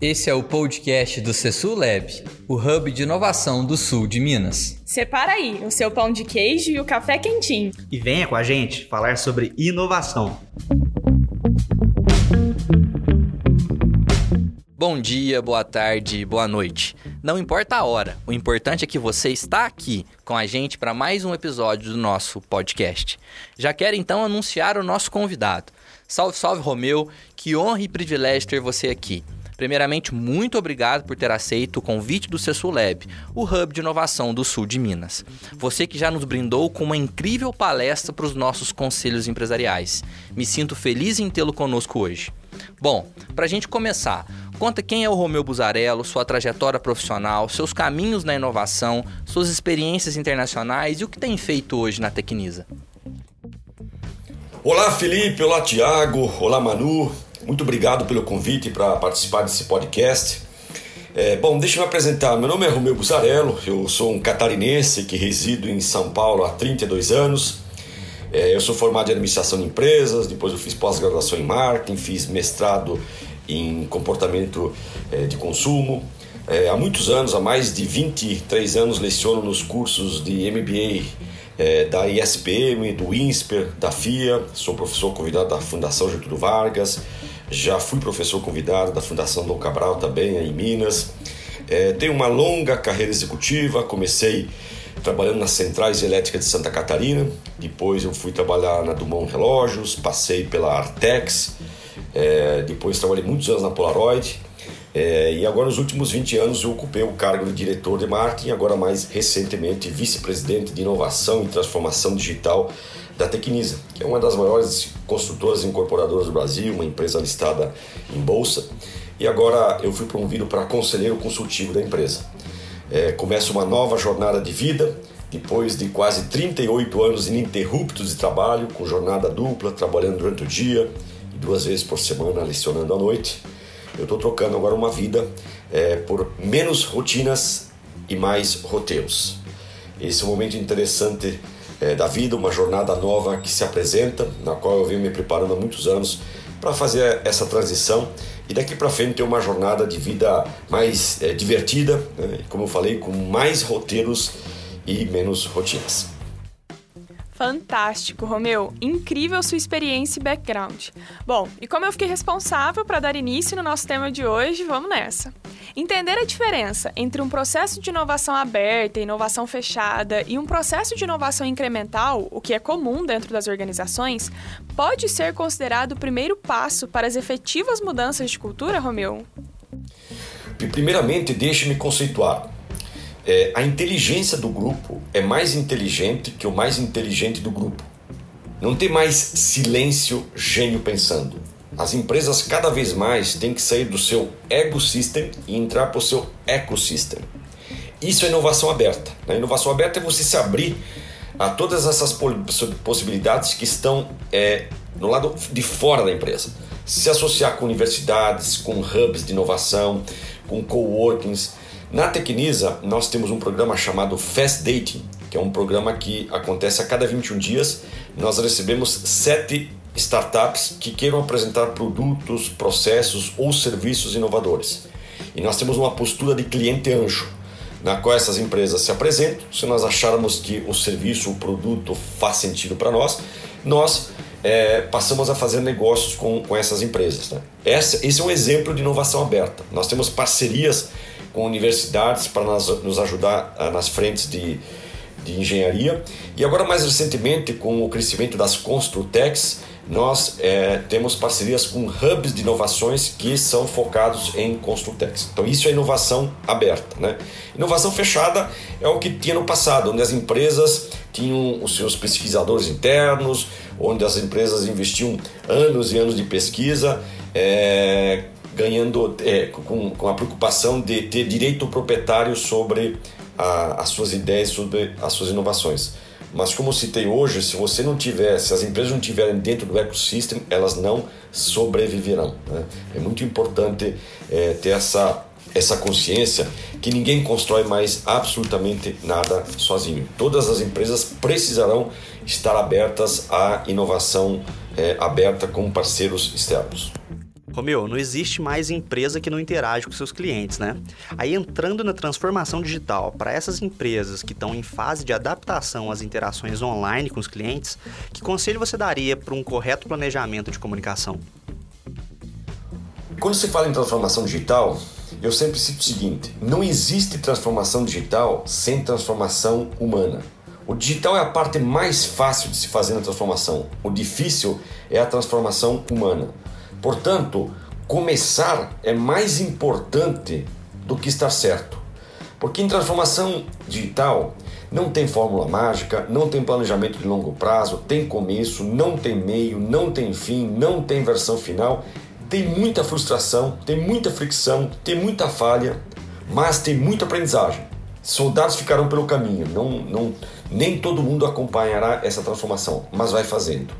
Esse é o podcast do Cesul Lab, o hub de inovação do sul de Minas. Separa aí o seu pão de queijo e o café quentinho. E venha com a gente falar sobre inovação. Bom dia, boa tarde, boa noite. Não importa a hora, o importante é que você está aqui com a gente para mais um episódio do nosso podcast. Já quero então anunciar o nosso convidado. Salve, salve Romeu, que honra e privilégio ter você aqui. Primeiramente, muito obrigado por ter aceito o convite do Lab, o hub de inovação do sul de Minas. Você que já nos brindou com uma incrível palestra para os nossos conselhos empresariais. Me sinto feliz em tê-lo conosco hoje. Bom, para a gente começar, conta quem é o Romeu Buzarello, sua trajetória profissional, seus caminhos na inovação, suas experiências internacionais e o que tem feito hoje na Tecnisa. Olá Felipe, olá Tiago, olá Manu, muito obrigado pelo convite para participar desse podcast. É, bom, deixa eu me apresentar. Meu nome é Romeu Busarello, eu sou um catarinense que resido em São Paulo há 32 anos. É, eu sou formado em administração de empresas, depois eu fiz pós-graduação em marketing, fiz mestrado em comportamento é, de consumo. É, há muitos anos, há mais de 23 anos, leciono nos cursos de MBA é, da ISPM, do INSPER, da FIA. Sou professor convidado da Fundação Getúlio Vargas. Já fui professor convidado da Fundação Dom Cabral também, em Minas. É, tenho uma longa carreira executiva, comecei trabalhando nas centrais elétricas de Santa Catarina, depois eu fui trabalhar na Dumont Relógios, passei pela Artex, é, depois trabalhei muitos anos na Polaroid, é, e agora nos últimos 20 anos eu ocupei o cargo de diretor de marketing, agora mais recentemente vice-presidente de inovação e transformação digital da Tecnisa, que é uma das maiores construtoras e incorporadoras do Brasil, uma empresa listada em bolsa. E agora eu fui promovido para conselheiro consultivo da empresa. É, começo uma nova jornada de vida, depois de quase 38 anos ininterruptos de trabalho, com jornada dupla, trabalhando durante o dia e duas vezes por semana lecionando à noite. Eu estou trocando agora uma vida é, por menos rotinas e mais roteiros. Esse é um momento interessante é, da vida, uma jornada nova que se apresenta, na qual eu venho me preparando há muitos anos para fazer essa transição e daqui para frente ter uma jornada de vida mais é, divertida, né? como eu falei, com mais roteiros e menos rotinas. Fantástico, Romeu. Incrível sua experiência e background. Bom, e como eu fiquei responsável para dar início no nosso tema de hoje, vamos nessa. Entender a diferença entre um processo de inovação aberta inovação fechada e um processo de inovação incremental, o que é comum dentro das organizações, pode ser considerado o primeiro passo para as efetivas mudanças de cultura, Romeu? Primeiramente, deixe-me conceituar. É, a inteligência do grupo é mais inteligente que o mais inteligente do grupo. Não tem mais silêncio gênio pensando. As empresas cada vez mais têm que sair do seu ego system e entrar para o seu ecosystem. Isso é inovação aberta. A né? inovação aberta é você se abrir a todas essas possibilidades que estão é, no lado de fora da empresa. Se associar com universidades, com hubs de inovação, com coworkings, na Tecnisa, nós temos um programa chamado Fast Dating, que é um programa que acontece a cada 21 dias. Nós recebemos sete startups que queiram apresentar produtos, processos ou serviços inovadores. E nós temos uma postura de cliente anjo, na qual essas empresas se apresentam. Se nós acharmos que o serviço, o produto faz sentido para nós, nós é, passamos a fazer negócios com, com essas empresas. Né? Essa, esse é um exemplo de inovação aberta. Nós temos parcerias com universidades para nos ajudar ah, nas frentes de, de engenharia. E agora, mais recentemente, com o crescimento das Construtex, nós é, temos parcerias com hubs de inovações que são focados em Construtex. Então, isso é inovação aberta. Né? Inovação fechada é o que tinha no passado, onde as empresas tinham os seus pesquisadores internos, onde as empresas investiam anos e anos de pesquisa. É, ganhando é, com, com a preocupação de ter direito proprietário sobre a, as suas ideias, sobre as suas inovações. Mas como citei hoje, se você não tiver, se as empresas não tiverem dentro do ecossistema, elas não sobreviverão. Né? É muito importante é, ter essa essa consciência que ninguém constrói mais absolutamente nada sozinho. Todas as empresas precisarão estar abertas à inovação é, aberta com parceiros externos. Romeu, não existe mais empresa que não interage com seus clientes, né? Aí entrando na transformação digital, para essas empresas que estão em fase de adaptação às interações online com os clientes, que conselho você daria para um correto planejamento de comunicação? Quando se fala em transformação digital, eu sempre cito o seguinte: não existe transformação digital sem transformação humana. O digital é a parte mais fácil de se fazer na transformação. O difícil é a transformação humana. Portanto, começar é mais importante do que estar certo. Porque em transformação digital não tem fórmula mágica, não tem planejamento de longo prazo, tem começo, não tem meio, não tem fim, não tem versão final. Tem muita frustração, tem muita fricção, tem muita falha, mas tem muita aprendizagem. Soldados ficarão pelo caminho, não, não, nem todo mundo acompanhará essa transformação, mas vai fazendo.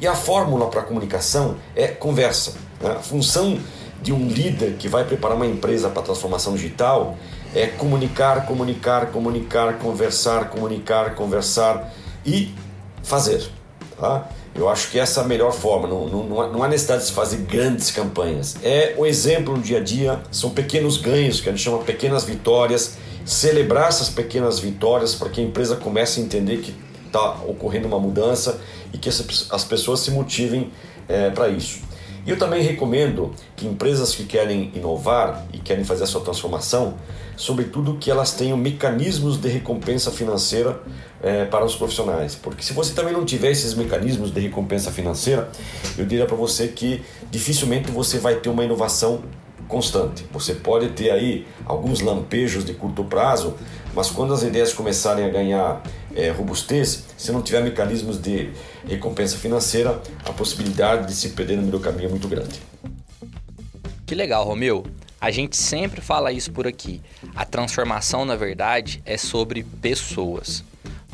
E a fórmula para comunicação é conversa. Né? A função de um líder que vai preparar uma empresa para transformação digital é comunicar, comunicar, comunicar, conversar, comunicar, conversar e fazer. Tá? Eu acho que essa é a melhor forma. Não, não, não há necessidade de se fazer grandes campanhas. É o exemplo no dia a dia, são pequenos ganhos, que a gente chama pequenas vitórias. Celebrar essas pequenas vitórias para que a empresa comece a entender que está ocorrendo uma mudança e que as pessoas se motivem é, para isso. E eu também recomendo que empresas que querem inovar e querem fazer a sua transformação, sobretudo que elas tenham mecanismos de recompensa financeira é, para os profissionais. Porque se você também não tiver esses mecanismos de recompensa financeira, eu diria para você que dificilmente você vai ter uma inovação constante. Você pode ter aí alguns lampejos de curto prazo, mas quando as ideias começarem a ganhar é, robustez, se não tiver mecanismos de recompensa financeira, a possibilidade de se perder no meio do caminho é muito grande. Que legal, Romeu. A gente sempre fala isso por aqui. A transformação, na verdade, é sobre pessoas.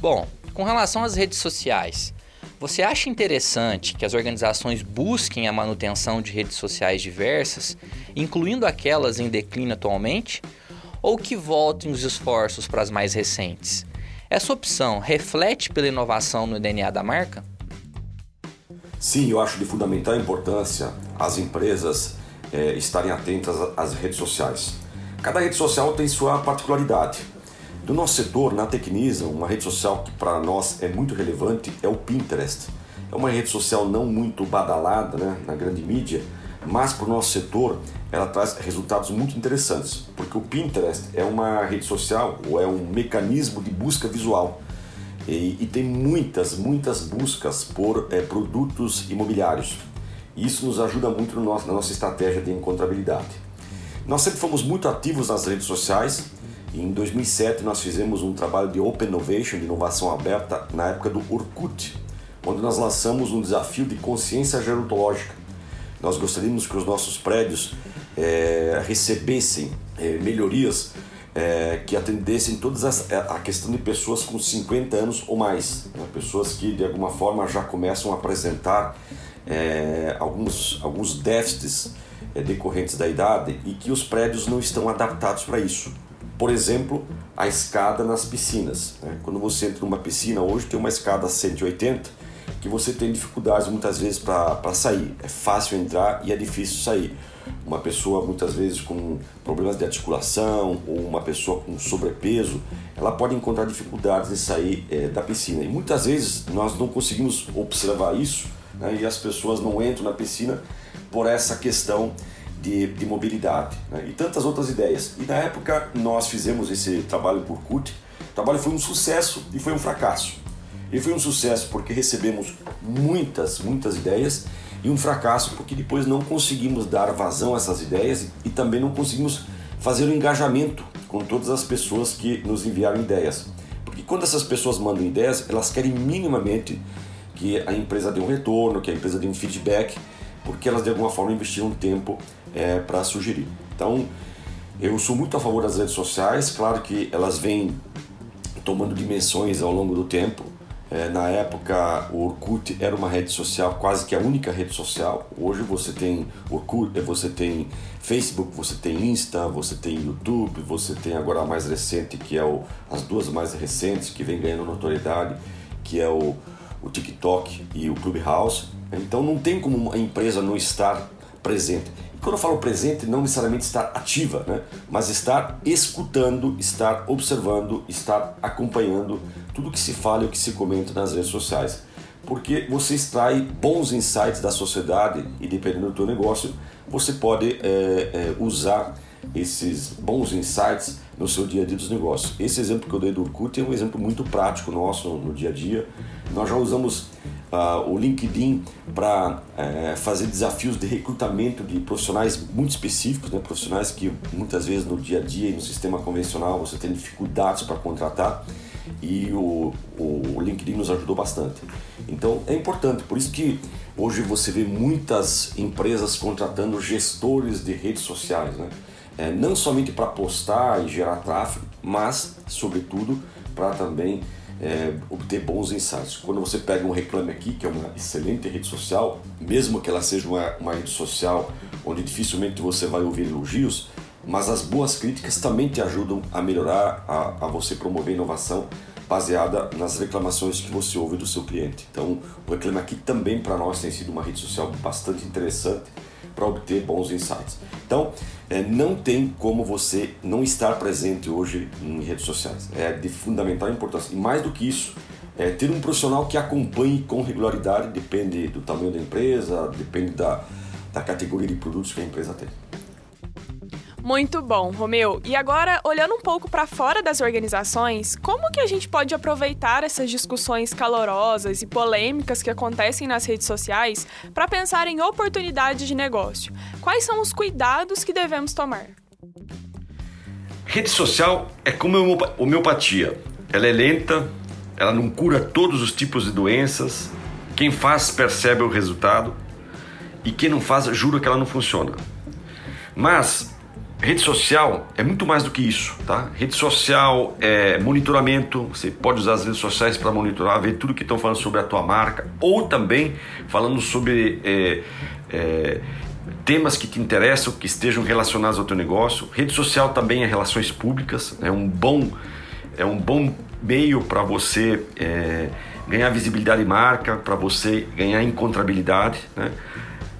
Bom, com relação às redes sociais, você acha interessante que as organizações busquem a manutenção de redes sociais diversas, incluindo aquelas em declínio atualmente, ou que voltem os esforços para as mais recentes? Essa opção reflete pela inovação no DNA da marca? Sim, eu acho de fundamental importância as empresas é, estarem atentas às redes sociais. Cada rede social tem sua particularidade. Do nosso setor, na Tecnisa, uma rede social que para nós é muito relevante é o Pinterest. É uma rede social não muito badalada né, na grande mídia, mas para o nosso setor ela traz resultados muito interessantes, porque o Pinterest é uma rede social ou é um mecanismo de busca visual e, e tem muitas, muitas buscas por é, produtos imobiliários. Isso nos ajuda muito no nosso, na nossa estratégia de encontrabilidade. Nós sempre fomos muito ativos nas redes sociais em 2007 nós fizemos um trabalho de Open Innovation, de inovação aberta, na época do Orkut, onde nós lançamos um desafio de consciência gerontológica. Nós gostaríamos que os nossos prédios é, recebessem é, melhorias é, que atendessem todas as, a questão de pessoas com 50 anos ou mais, né? pessoas que de alguma forma já começam a apresentar alguns, alguns déficits decorrentes da idade e que os prédios não estão adaptados para isso. Por exemplo, a escada nas piscinas. Né? Quando você entra numa piscina hoje, tem uma escada 180 que você tem dificuldades muitas vezes para sair. É fácil entrar e é difícil sair. Uma pessoa muitas vezes com problemas de articulação ou uma pessoa com sobrepeso, ela pode encontrar dificuldades em sair é, da piscina. E muitas vezes nós não conseguimos observar isso né? e as pessoas não entram na piscina por essa questão de, de mobilidade né? e tantas outras ideias. E na época nós fizemos esse trabalho por CUT. O trabalho foi um sucesso e foi um fracasso. E foi um sucesso porque recebemos muitas, muitas ideias e um fracasso porque depois não conseguimos dar vazão a essas ideias e também não conseguimos fazer o um engajamento com todas as pessoas que nos enviaram ideias. Porque quando essas pessoas mandam ideias, elas querem minimamente que a empresa dê um retorno, que a empresa dê um feedback, porque elas de alguma forma investiram tempo é, para sugerir. Então, eu sou muito a favor das redes sociais, claro que elas vêm tomando dimensões ao longo do tempo. É, na época, o Orkut era uma rede social, quase que a única rede social. Hoje você tem Orkut, você tem Facebook, você tem Insta, você tem YouTube, você tem agora a mais recente, que é o, as duas mais recentes que vem ganhando notoriedade, que é o, o TikTok e o Clubhouse. Então não tem como uma empresa não estar presente. E quando eu falo presente, não necessariamente estar ativa, né? mas estar escutando, estar observando, estar acompanhando tudo que se fala e o que se comenta nas redes sociais. Porque você extrai bons insights da sociedade e dependendo do teu negócio, você pode é, é, usar esses bons insights no seu dia a dia dos negócios. Esse exemplo que eu dei do Orkut é um exemplo muito prático nosso no, dia a dia. Nós já usamos uh, o LinkedIn para uh, fazer desafios de recrutamento de profissionais muito específicos, né? profissionais que muitas vezes no dia a dia e no sistema convencional você tem dificuldades para contratar e o, o LinkedIn nos ajudou bastante. Então é importante, por isso que hoje você vê muitas empresas contratando gestores de redes sociais, né? É, não somente para postar e gerar tráfego, mas, sobretudo, para também é, obter bons insights. Quando você pega um Reclame Aqui, que é uma excelente rede social, mesmo que ela seja uma, uma rede social onde dificilmente você vai ouvir elogios, mas as boas críticas também te ajudam a melhorar, a, a você promover inovação baseada nas reclamações que você ouve do seu cliente. Então, o Reclame Aqui também para nós tem sido uma rede social bastante interessante para obter bons insights. Então, é, não tem como você não estar presente hoje em redes sociais. É de fundamental importância. E mais do que isso, é ter um profissional que acompanhe com regularidade, depende do tamanho da empresa, depende da, da categoria de produtos que a empresa tem. Muito bom, Romeu. E agora, olhando um pouco para fora das organizações, como que a gente pode aproveitar essas discussões calorosas e polêmicas que acontecem nas redes sociais para pensar em oportunidades de negócio? Quais são os cuidados que devemos tomar? Rede social é como homeopatia. Ela é lenta, ela não cura todos os tipos de doenças. Quem faz percebe o resultado e quem não faz jura que ela não funciona. Mas Rede social é muito mais do que isso, tá? Rede social é monitoramento, você pode usar as redes sociais para monitorar, ver tudo que estão falando sobre a tua marca, ou também falando sobre é, é, temas que te interessam, que estejam relacionados ao teu negócio. Rede social também é relações públicas, é um bom, é um bom meio para você é, ganhar visibilidade de marca, para você ganhar encontrabilidade, né?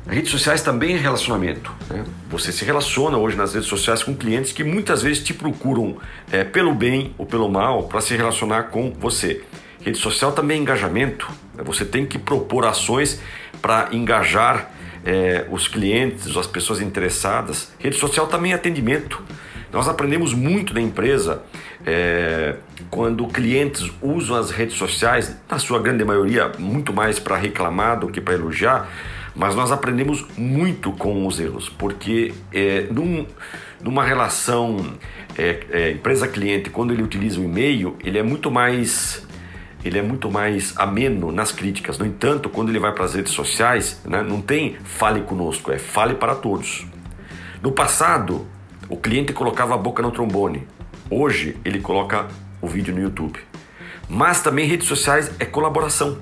Redes sociais também é relacionamento. Né? Você se relaciona hoje nas redes sociais com clientes que muitas vezes te procuram é, pelo bem ou pelo mal para se relacionar com você. Rede social também é engajamento. Né? Você tem que propor ações para engajar é, os clientes, as pessoas interessadas. Rede social também é atendimento. Nós aprendemos muito na empresa é, quando clientes usam as redes sociais, na sua grande maioria, muito mais para reclamar do que para elogiar mas nós aprendemos muito com os erros, porque é, num, numa relação é, é, empresa-cliente, quando ele utiliza o e-mail, ele é muito mais ele é muito mais ameno nas críticas. No entanto, quando ele vai para as redes sociais, né, não tem fale conosco, é fale para todos. No passado, o cliente colocava a boca no trombone. Hoje, ele coloca o vídeo no YouTube. Mas também redes sociais é colaboração.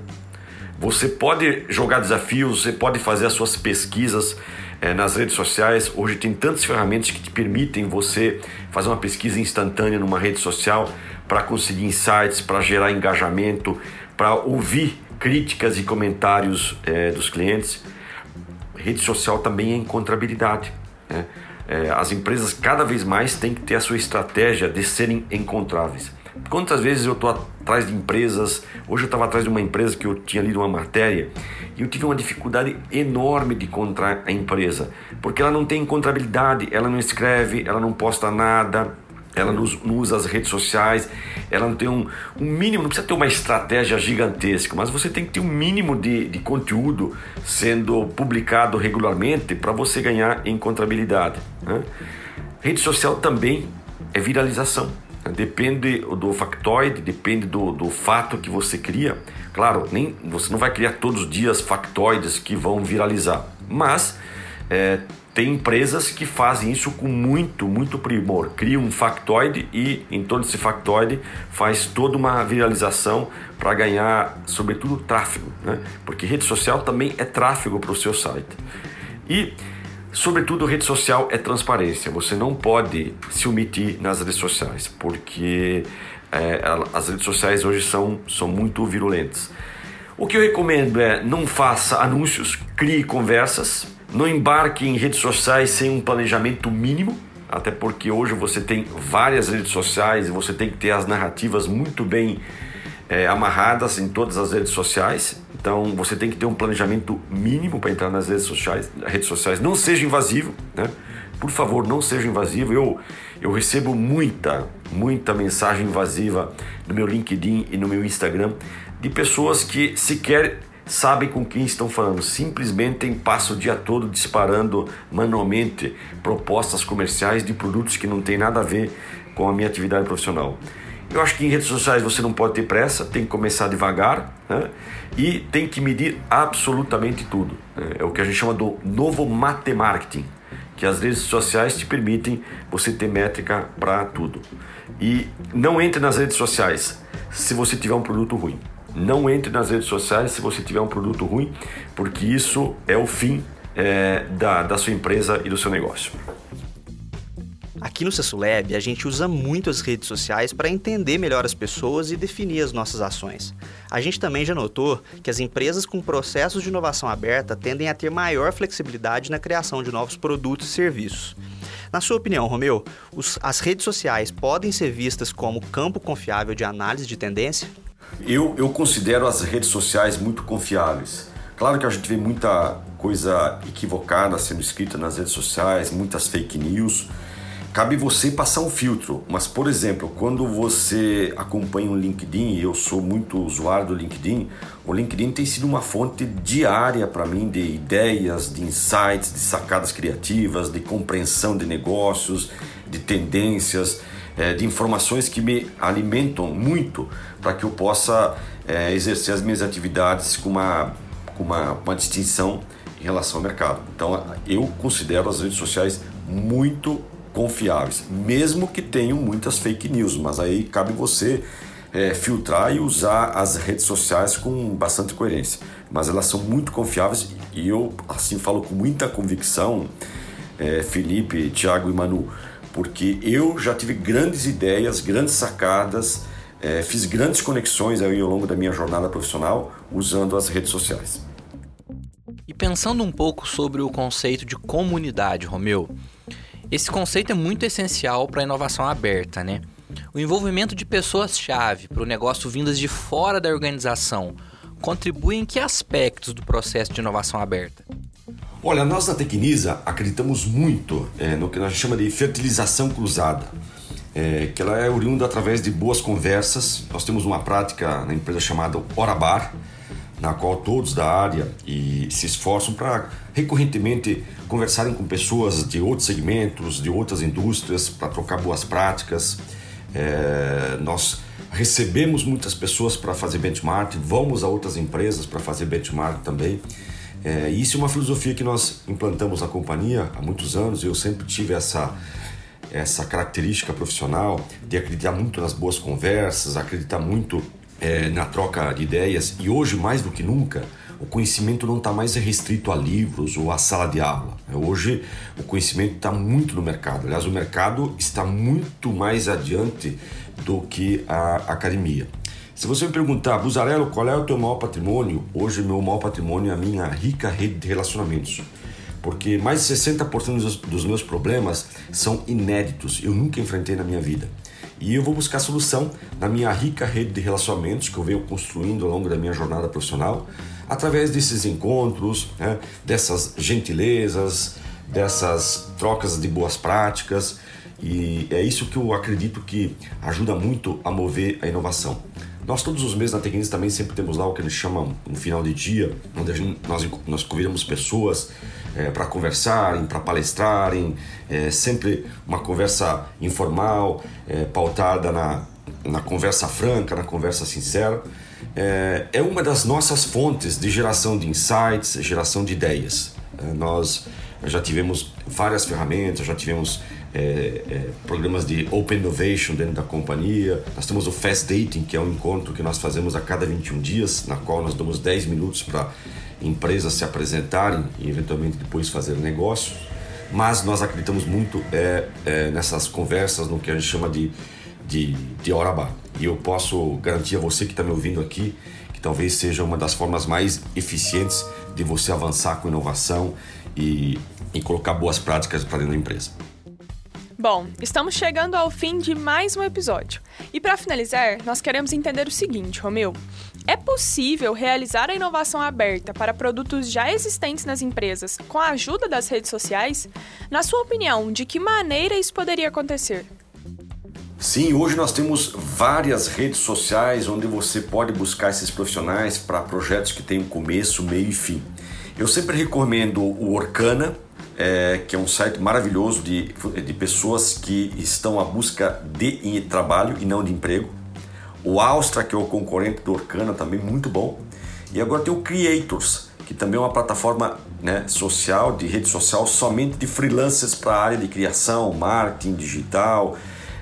Você pode jogar desafios, você pode fazer as suas pesquisas é, nas redes sociais. Hoje tem tantas ferramentas que te permitem você fazer uma pesquisa instantânea numa rede social para conseguir insights, para gerar engajamento, para ouvir críticas e comentários é, dos clientes. Rede social também é encontrabilidade. Né? É, as empresas cada vez mais têm que ter a sua estratégia de serem encontráveis. Quantas vezes eu estou atrás de empresas, hoje eu estava atrás de uma empresa que eu tinha lido uma matéria e eu tive uma dificuldade enorme de encontrar a empresa, porque ela não tem encontrabilidade, ela não escreve, ela não posta nada, ela não usa as redes sociais, ela não tem um, um, mínimo, não precisa ter uma estratégia gigantesca, mas você tem que ter um mínimo de, de conteúdo sendo publicado regularmente para você ganhar encontrabilidade. Né? Rede social também é viralização. Depende do factoide, depende do, do fato que você cria. Claro, nem você não vai criar todos os dias factoides que vão viralizar, mas é, tem empresas que fazem isso com muito, muito primor. Cria um factoide e em torno desse factoide faz toda uma viralização para ganhar, sobretudo, tráfego, né? porque rede social também é tráfego para o seu site. E Sobretudo, rede social é transparência. Você não pode se omitir nas redes sociais, porque é, as redes sociais hoje são, são muito virulentas. O que eu recomendo é não faça anúncios, crie conversas, Não embarque em redes sociais sem um planejamento mínimo, até porque hoje você tem várias redes sociais e você tem que ter as narrativas muito bem é, amarradas em todas as redes sociais. Então você tem que ter um planejamento mínimo para entrar nas redes sociais. Redes sociais não seja invasivo, né? Por favor, não seja invasivo. Eu eu recebo muita, muita mensagem invasiva no meu LinkedIn e no meu Instagram de pessoas que sequer sabem com quem estão falando, simplesmente passam o dia todo disparando manualmente propostas comerciais de produtos que não tem nada a ver com a minha atividade profissional. Eu acho que em redes sociais você não pode ter pressa, tem que começar devagar né? e tem que medir absolutamente tudo. Né? É o que a gente chama do novo matemarketing, que as redes sociais te permitem você ter métrica para tudo. E não entre nas redes sociais se você tiver um produto ruim. Não entre nas redes sociais se você tiver um produto ruim, porque isso é o fim é, da, da sua empresa e do seu negócio. Aqui no Cessulab, a gente usa muito as redes sociais para entender melhor as pessoas e definir as nossas ações. A gente também já notou que as empresas com processos de inovação aberta tendem a ter maior flexibilidade na criação de novos produtos e serviços. Na sua opinião, Romeu, os, as redes sociais podem ser vistas como campo confiável de análise de tendência? Eu, eu considero as redes sociais muito confiáveis. Claro que a gente vê muita coisa equivocada sendo escrita nas redes sociais, muitas fake news. Cabe você passar um filtro, mas por exemplo, quando você acompanha o LinkedIn, eu sou muito usuário do LinkedIn, o LinkedIn tem sido uma fonte diária para mim de ideias, de insights, de sacadas criativas, de compreensão de negócios, de tendências é, de informações que me alimentam muito para que eu possa é, exercer as minhas atividades com uma, com uma, uma distinção em relação ao mercado. Então, eu considero as redes sociais muito confiáveis, mesmo que tenham muitas fake news, mas aí cabe você é, filtrar e usar as redes sociais com bastante coerência. Mas elas são muito confiáveis e eu assim falo com muita convicção, é, Felipe, Thiago e Manu, porque eu já tive grandes ideias, grandes sacadas, é, fiz grandes conexões aí ao longo da minha jornada profissional usando as redes sociais. E pensando um pouco sobre o conceito de comunidade, Romeu, esse conceito é muito essencial para a inovação aberta, né? O envolvimento de pessoas-chave para o negócio vindas de fora da organização contribui em que aspectos do processo de inovação aberta? Olha, nós na Tecnisa acreditamos muito é, no que a gente chama de fertilização cruzada, é, que ela é oriunda através de boas conversas. Nós temos uma prática na empresa chamada Orabar, na qual todos da área e se esforçam para recorrentemente conversarem com pessoas de outros segmentos, de outras indústrias, para trocar boas práticas. É, nós recebemos muitas pessoas para fazer benchmark, vamos a outras empresas para fazer benchmark também. É, isso é uma filosofia que nós implantamos na companhia há muitos anos. Eu sempre tive essa essa característica profissional de acreditar muito nas boas conversas, acreditar muito é, na troca de ideias e hoje mais do que nunca o conhecimento não está mais restrito a livros ou a sala de aula. Hoje o conhecimento está muito no mercado. Aliás, o mercado está muito mais adiante do que a academia. Se você me perguntar, Buzarello, qual é o teu maior patrimônio? Hoje, meu maior patrimônio é a minha rica rede de relacionamentos. Porque mais de 60% dos, dos meus problemas são inéditos, eu nunca enfrentei na minha vida. E eu vou buscar solução na minha rica rede de relacionamentos que eu venho construindo ao longo da minha jornada profissional, através desses encontros, né, dessas gentilezas, dessas trocas de boas práticas. E é isso que eu acredito que ajuda muito a mover a inovação. Nós todos os meses na Tecnis também sempre temos lá o que eles chamam um final de dia, onde gente, nós, nós convidamos pessoas é, para conversarem, para palestrarem, é, sempre uma conversa informal, é, pautada na, na conversa franca, na conversa sincera. É, uma das nossas fontes de geração de insights, geração de ideias. Nós já tivemos várias ferramentas, já tivemos é, é, programas de Open Innovation dentro da companhia. Nós temos o Fast Dating, que é um encontro que nós fazemos a cada 21 dias, na qual nós damos 10 minutos para empresas se apresentarem e eventualmente depois fazer negócio. Mas nós acreditamos muito é, é nessas conversas, no que a gente chama de, de, de hora E eu posso garantir a você que está me ouvindo aqui que talvez seja uma das formas mais eficientes de você avançar com inovação e, e colocar boas práticas para dentro da empresa. Bom, estamos chegando ao fim de mais um episódio. E para finalizar, nós queremos entender o seguinte, Romeu. É possível realizar a inovação aberta para produtos já existentes nas empresas com a ajuda das redes sociais? Na sua opinião, de que maneira isso poderia acontecer? Sim, hoje nós temos várias redes sociais onde você pode buscar esses profissionais para projetos que têm começo, meio e fim. Eu sempre recomendo o Orkana, é, que é um site maravilhoso de, de pessoas que estão à busca de trabalho e não de emprego. O Austra, que é o concorrente do Orkana, também muito bom. E agora tem o Creators, que também é uma plataforma né, social, de rede social, somente de freelancers para a área de criação, marketing digital,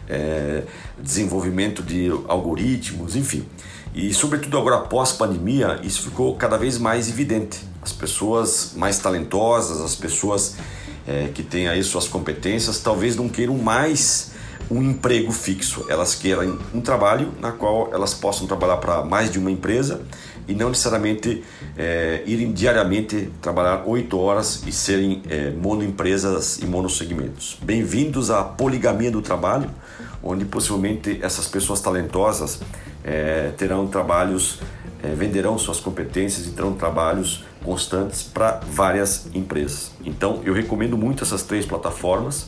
é, desenvolvimento de algoritmos, enfim. E sobretudo agora após pandemia, isso ficou cada vez mais evidente. As pessoas mais talentosas, as pessoas é, que têm aí suas competências, talvez não queiram mais um emprego fixo. Elas querem um trabalho na qual elas possam trabalhar para mais de uma empresa e não necessariamente é, irem diariamente trabalhar oito horas e serem é, monoempresas e monossegmentos. Bem-vindos à poligamia do trabalho, onde possivelmente essas pessoas talentosas é, terão trabalhos, venderão suas competências e terão trabalhos constantes para várias empresas. Então eu recomendo muito essas três plataformas.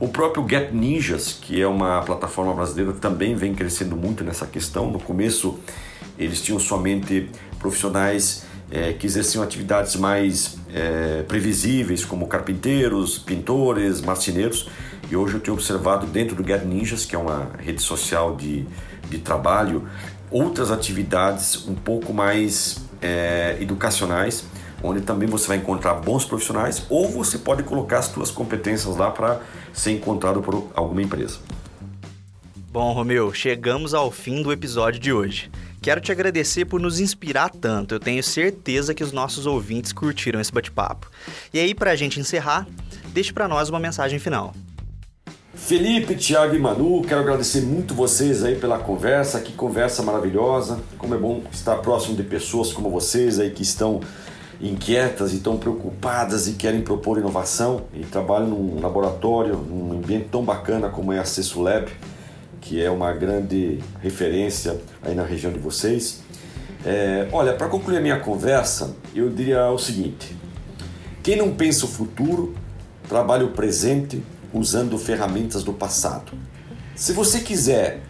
O próprio Get Ninjas, que é uma plataforma brasileira, também vem crescendo muito nessa questão. No começo eles tinham somente profissionais é, que exerciam atividades mais é, previsíveis, como carpinteiros, pintores, marceneiros. E hoje eu tenho observado dentro do Get Ninjas, que é uma rede social de de trabalho, outras atividades um pouco mais é, educacionais, onde também você vai encontrar bons profissionais ou você pode colocar as suas competências lá para ser encontrado por alguma empresa. Bom, Romeu, chegamos ao fim do episódio de hoje. Quero te agradecer por nos inspirar tanto. Eu tenho certeza que os nossos ouvintes curtiram esse bate-papo. E aí, para a gente encerrar, deixe para nós uma mensagem final. Felipe, Thiago e Manu, quero agradecer muito vocês aí pela conversa, que conversa maravilhosa. Como é bom estar próximo de pessoas como vocês aí que estão inquietas e estão preocupadas e querem propor inovação e trabalham num laboratório, num ambiente tão bacana como é a CESULAB, que é uma grande referência aí na região de vocês. É, olha, para concluir a minha conversa, eu diria o seguinte: quem não pensa o futuro, trabalha o presente usando ferramentas do passado. Se você quiser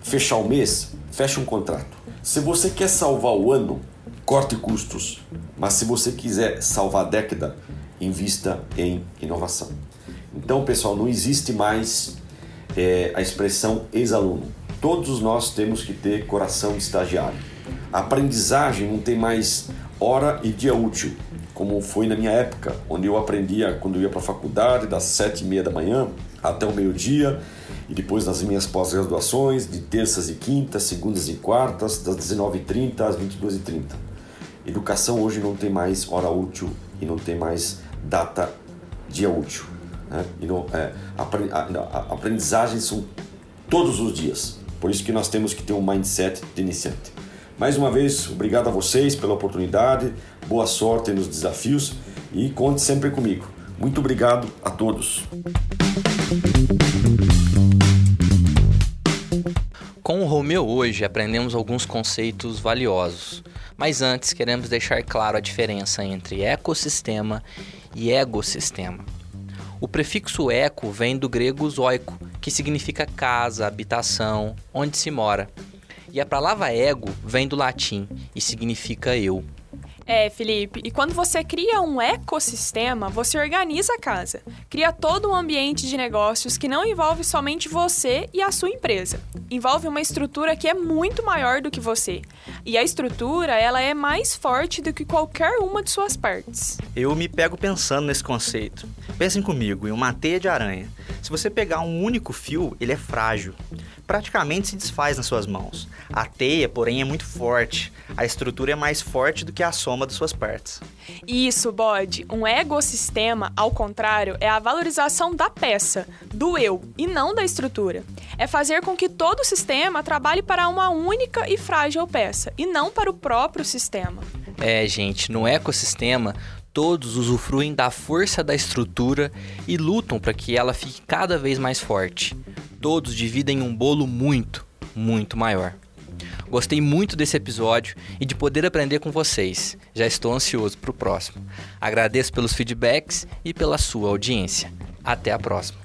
fechar o mês, feche um contrato. Se você quer salvar o ano, corte custos. Mas se você quiser salvar a década, invista em inovação. Então, pessoal, não existe mais é, a expressão ex-aluno. Todos nós temos que ter coração de estagiário. A aprendizagem não tem mais hora e dia útil como foi na minha época, onde eu aprendia quando eu ia para a faculdade, das sete e meia da manhã até o meio-dia, e depois nas minhas pós-graduações, de terças e quintas, segundas e quartas, das 19h30 às 22h30. Educação hoje não tem mais hora útil e não tem mais data dia útil. Né? E não, é, aprendizagens são todos os dias. Por isso que nós temos que ter um mindset de iniciante. Mais uma vez, obrigado a vocês pela oportunidade, boa sorte nos desafios e conte sempre comigo. Muito obrigado a todos. Com o Romeu hoje aprendemos alguns conceitos valiosos, mas antes queremos deixar claro a diferença entre ecossistema e egossistema. O prefixo eco vem do grego zoico, que significa casa, habitação, onde se mora. E a palavra ego vem do latim e significa eu. É, Felipe, e quando você cria um ecossistema, você organiza a casa. Cria todo um ambiente de negócios que não envolve somente você e a sua empresa. Envolve uma estrutura que é muito maior do que você. E a estrutura, ela é mais forte do que qualquer uma de suas partes. Eu me pego pensando nesse conceito. Pensem comigo em uma teia de aranha. Se você pegar um único fio, ele é frágil. Praticamente se desfaz nas suas mãos. A teia, porém, é muito forte. A estrutura é mais forte do que a soma de suas partes. Isso, bode. Um ecossistema, ao contrário, é a valorização da peça, do eu, e não da estrutura. É fazer com que todo o sistema trabalhe para uma única e frágil peça, e não para o próprio sistema. É, gente, no ecossistema, Todos usufruem da força da estrutura e lutam para que ela fique cada vez mais forte todos dividem um bolo muito, muito maior. Gostei muito desse episódio e de poder aprender com vocês. Já estou ansioso para o próximo. Agradeço pelos feedbacks e pela sua audiência. Até a próxima.